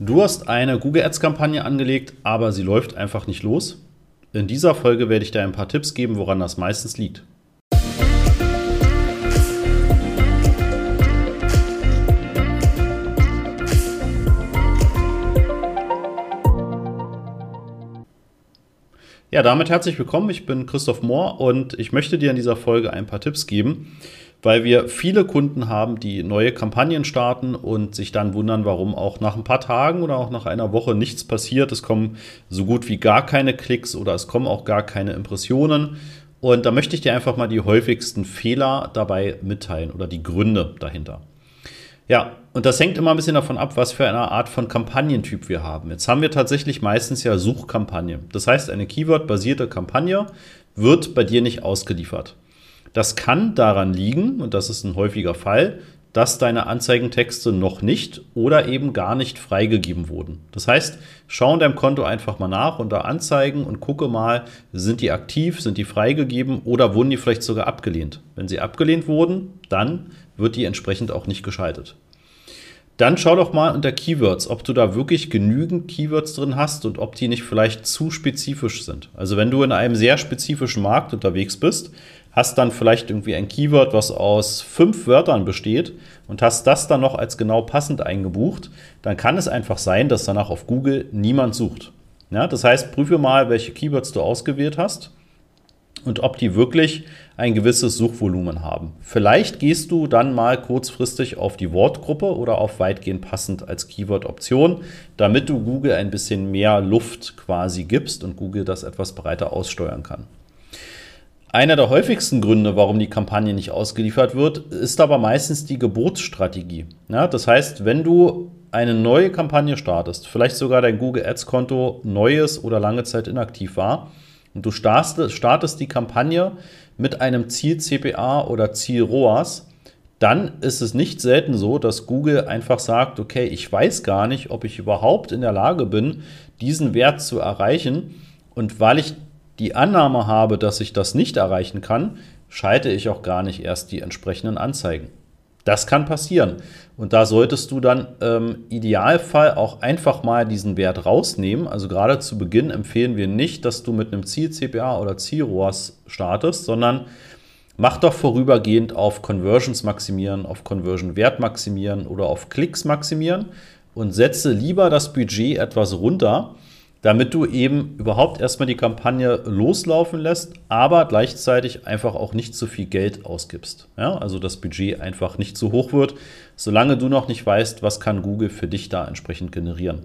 Du hast eine Google Ads-Kampagne angelegt, aber sie läuft einfach nicht los. In dieser Folge werde ich dir ein paar Tipps geben, woran das meistens liegt. Ja, damit herzlich willkommen. Ich bin Christoph Mohr und ich möchte dir in dieser Folge ein paar Tipps geben, weil wir viele Kunden haben, die neue Kampagnen starten und sich dann wundern, warum auch nach ein paar Tagen oder auch nach einer Woche nichts passiert. Es kommen so gut wie gar keine Klicks oder es kommen auch gar keine Impressionen. Und da möchte ich dir einfach mal die häufigsten Fehler dabei mitteilen oder die Gründe dahinter. Ja, und das hängt immer ein bisschen davon ab, was für eine Art von Kampagnentyp wir haben. Jetzt haben wir tatsächlich meistens ja Suchkampagne. Das heißt, eine Keyword-basierte Kampagne wird bei dir nicht ausgeliefert. Das kann daran liegen, und das ist ein häufiger Fall, dass deine Anzeigentexte noch nicht oder eben gar nicht freigegeben wurden. Das heißt, schau in deinem Konto einfach mal nach unter Anzeigen und gucke mal, sind die aktiv, sind die freigegeben oder wurden die vielleicht sogar abgelehnt. Wenn sie abgelehnt wurden, dann wird die entsprechend auch nicht geschaltet. Dann schau doch mal unter Keywords, ob du da wirklich genügend Keywords drin hast und ob die nicht vielleicht zu spezifisch sind. Also wenn du in einem sehr spezifischen Markt unterwegs bist, hast dann vielleicht irgendwie ein Keyword, was aus fünf Wörtern besteht und hast das dann noch als genau passend eingebucht, dann kann es einfach sein, dass danach auf Google niemand sucht. Ja, das heißt, prüfe mal, welche Keywords du ausgewählt hast und ob die wirklich ein gewisses Suchvolumen haben. Vielleicht gehst du dann mal kurzfristig auf die Wortgruppe oder auf weitgehend passend als Keyword-Option, damit du Google ein bisschen mehr Luft quasi gibst und Google das etwas breiter aussteuern kann. Einer der häufigsten Gründe, warum die Kampagne nicht ausgeliefert wird, ist aber meistens die Geburtsstrategie. Ja, das heißt, wenn du eine neue Kampagne startest, vielleicht sogar dein Google Ads-Konto neues oder lange Zeit inaktiv war, und du startest, startest die Kampagne mit einem Ziel CPA oder Ziel ROAS, dann ist es nicht selten so, dass Google einfach sagt, okay, ich weiß gar nicht, ob ich überhaupt in der Lage bin, diesen Wert zu erreichen. Und weil ich die Annahme habe, dass ich das nicht erreichen kann, schalte ich auch gar nicht erst die entsprechenden Anzeigen. Das kann passieren. Und da solltest du dann im Idealfall auch einfach mal diesen Wert rausnehmen. Also gerade zu Beginn empfehlen wir nicht, dass du mit einem Ziel-CPA oder Ziel-ROAS startest, sondern mach doch vorübergehend auf Conversions maximieren, auf Conversion-Wert maximieren oder auf Klicks maximieren und setze lieber das Budget etwas runter, damit du eben überhaupt erstmal die Kampagne loslaufen lässt, aber gleichzeitig einfach auch nicht zu viel Geld ausgibst. Ja, also das Budget einfach nicht zu hoch wird, solange du noch nicht weißt, was kann Google für dich da entsprechend generieren.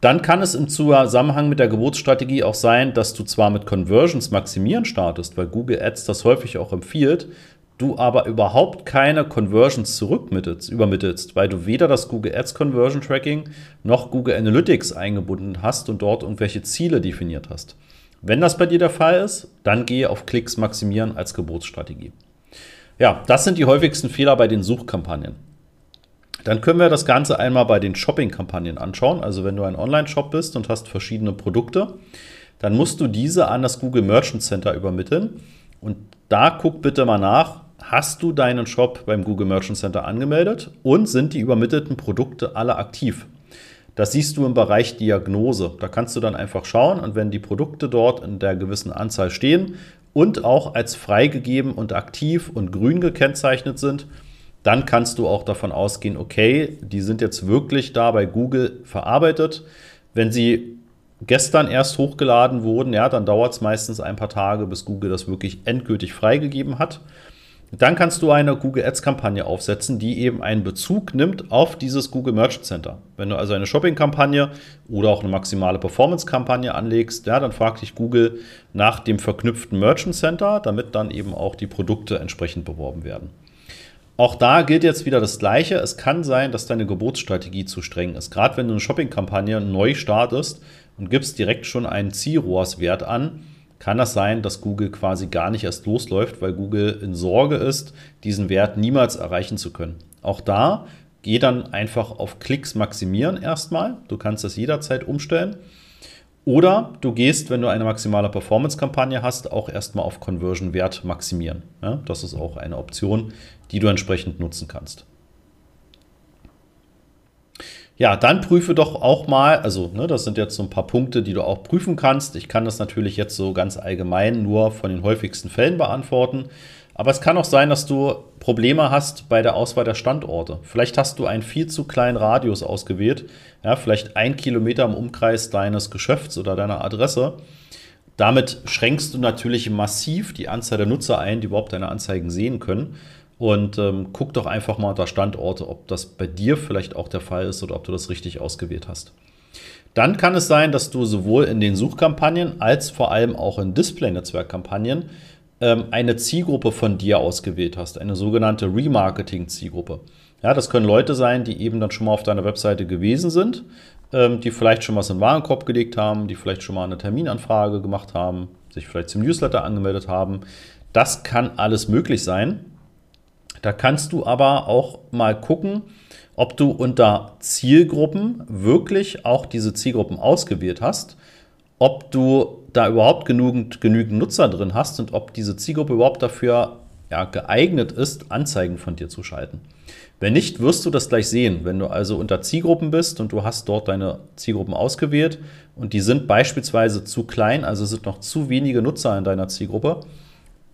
Dann kann es im Zusammenhang mit der Geburtsstrategie auch sein, dass du zwar mit Conversions maximieren startest, weil Google Ads das häufig auch empfiehlt, du aber überhaupt keine Conversions zurückmittelst, übermittelst, weil du weder das Google Ads Conversion Tracking noch Google Analytics eingebunden hast und dort irgendwelche Ziele definiert hast. Wenn das bei dir der Fall ist, dann gehe auf Klicks maximieren als Geburtsstrategie. Ja, das sind die häufigsten Fehler bei den Suchkampagnen. Dann können wir das Ganze einmal bei den Shopping-Kampagnen anschauen. Also wenn du ein Online-Shop bist und hast verschiedene Produkte, dann musst du diese an das Google Merchant Center übermitteln. Und da guck bitte mal nach, Hast du deinen Shop beim Google Merchant Center angemeldet und sind die übermittelten Produkte alle aktiv? Das siehst du im Bereich Diagnose. Da kannst du dann einfach schauen und wenn die Produkte dort in der gewissen Anzahl stehen und auch als freigegeben und aktiv und grün gekennzeichnet sind, dann kannst du auch davon ausgehen, okay, die sind jetzt wirklich da bei Google verarbeitet. Wenn sie gestern erst hochgeladen wurden, ja, dann dauert es meistens ein paar Tage, bis Google das wirklich endgültig freigegeben hat. Dann kannst du eine Google Ads Kampagne aufsetzen, die eben einen Bezug nimmt auf dieses Google Merchant Center. Wenn du also eine Shopping Kampagne oder auch eine maximale Performance Kampagne anlegst, ja, dann fragt dich Google nach dem verknüpften Merchant Center, damit dann eben auch die Produkte entsprechend beworben werden. Auch da gilt jetzt wieder das Gleiche. Es kann sein, dass deine Geburtsstrategie zu streng ist. Gerade wenn du eine Shopping-Kampagne neu startest und gibst direkt schon einen Zielrohrswert an, kann das sein, dass Google quasi gar nicht erst losläuft, weil Google in Sorge ist, diesen Wert niemals erreichen zu können. Auch da geh dann einfach auf Klicks maximieren erstmal. Du kannst das jederzeit umstellen. Oder du gehst, wenn du eine maximale Performance-Kampagne hast, auch erstmal auf Conversion-Wert maximieren. Ja, das ist auch eine Option, die du entsprechend nutzen kannst. Ja, dann prüfe doch auch mal, also ne, das sind jetzt so ein paar Punkte, die du auch prüfen kannst. Ich kann das natürlich jetzt so ganz allgemein nur von den häufigsten Fällen beantworten. Aber es kann auch sein, dass du Probleme hast bei der Auswahl der Standorte. Vielleicht hast du einen viel zu kleinen Radius ausgewählt, ja, vielleicht ein Kilometer im Umkreis deines Geschäfts oder deiner Adresse. Damit schränkst du natürlich massiv die Anzahl der Nutzer ein, die überhaupt deine Anzeigen sehen können. Und ähm, guck doch einfach mal unter Standorte, ob das bei dir vielleicht auch der Fall ist oder ob du das richtig ausgewählt hast. Dann kann es sein, dass du sowohl in den Suchkampagnen als vor allem auch in Display-Netzwerkkampagnen ähm, eine Zielgruppe von dir ausgewählt hast, eine sogenannte Remarketing-Zielgruppe. Ja, das können Leute sein, die eben dann schon mal auf deiner Webseite gewesen sind, ähm, die vielleicht schon was in den Warenkorb gelegt haben, die vielleicht schon mal eine Terminanfrage gemacht haben, sich vielleicht zum Newsletter angemeldet haben. Das kann alles möglich sein. Da kannst du aber auch mal gucken, ob du unter Zielgruppen wirklich auch diese Zielgruppen ausgewählt hast, ob du da überhaupt genügend, genügend Nutzer drin hast und ob diese Zielgruppe überhaupt dafür ja, geeignet ist, Anzeigen von dir zu schalten. Wenn nicht, wirst du das gleich sehen. Wenn du also unter Zielgruppen bist und du hast dort deine Zielgruppen ausgewählt und die sind beispielsweise zu klein, also sind noch zu wenige Nutzer in deiner Zielgruppe,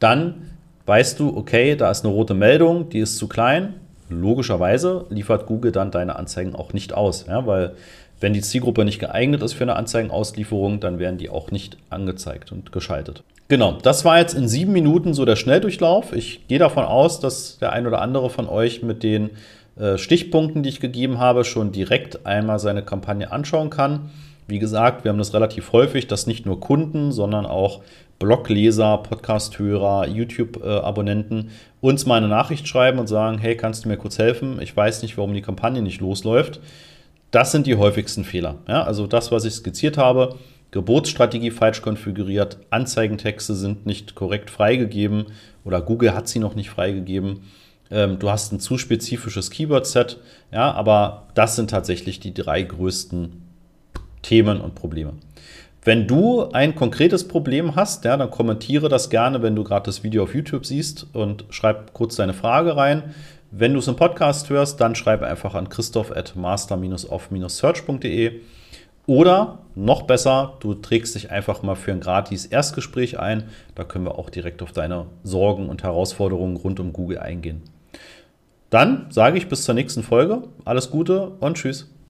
dann weißt du, okay, da ist eine rote Meldung, die ist zu klein. Logischerweise liefert Google dann deine Anzeigen auch nicht aus, ja, weil wenn die Zielgruppe nicht geeignet ist für eine Anzeigenauslieferung, dann werden die auch nicht angezeigt und geschaltet. Genau, das war jetzt in sieben Minuten so der Schnelldurchlauf. Ich gehe davon aus, dass der ein oder andere von euch mit den äh, Stichpunkten, die ich gegeben habe, schon direkt einmal seine Kampagne anschauen kann. Wie gesagt, wir haben das relativ häufig, dass nicht nur Kunden, sondern auch Blogleser, Podcasthörer, YouTube-Abonnenten uns mal eine Nachricht schreiben und sagen, hey, kannst du mir kurz helfen? Ich weiß nicht, warum die Kampagne nicht losläuft. Das sind die häufigsten Fehler. Ja, also das, was ich skizziert habe, Geburtsstrategie falsch konfiguriert, Anzeigentexte sind nicht korrekt freigegeben oder Google hat sie noch nicht freigegeben. Ähm, du hast ein zu spezifisches Keyword-Set, ja, aber das sind tatsächlich die drei größten Themen und Probleme. Wenn du ein konkretes Problem hast, ja, dann kommentiere das gerne, wenn du gerade das Video auf YouTube siehst und schreib kurz deine Frage rein. Wenn du es im Podcast hörst, dann schreib einfach an christoph at master-off-search.de oder noch besser, du trägst dich einfach mal für ein gratis Erstgespräch ein. Da können wir auch direkt auf deine Sorgen und Herausforderungen rund um Google eingehen. Dann sage ich bis zur nächsten Folge. Alles Gute und tschüss.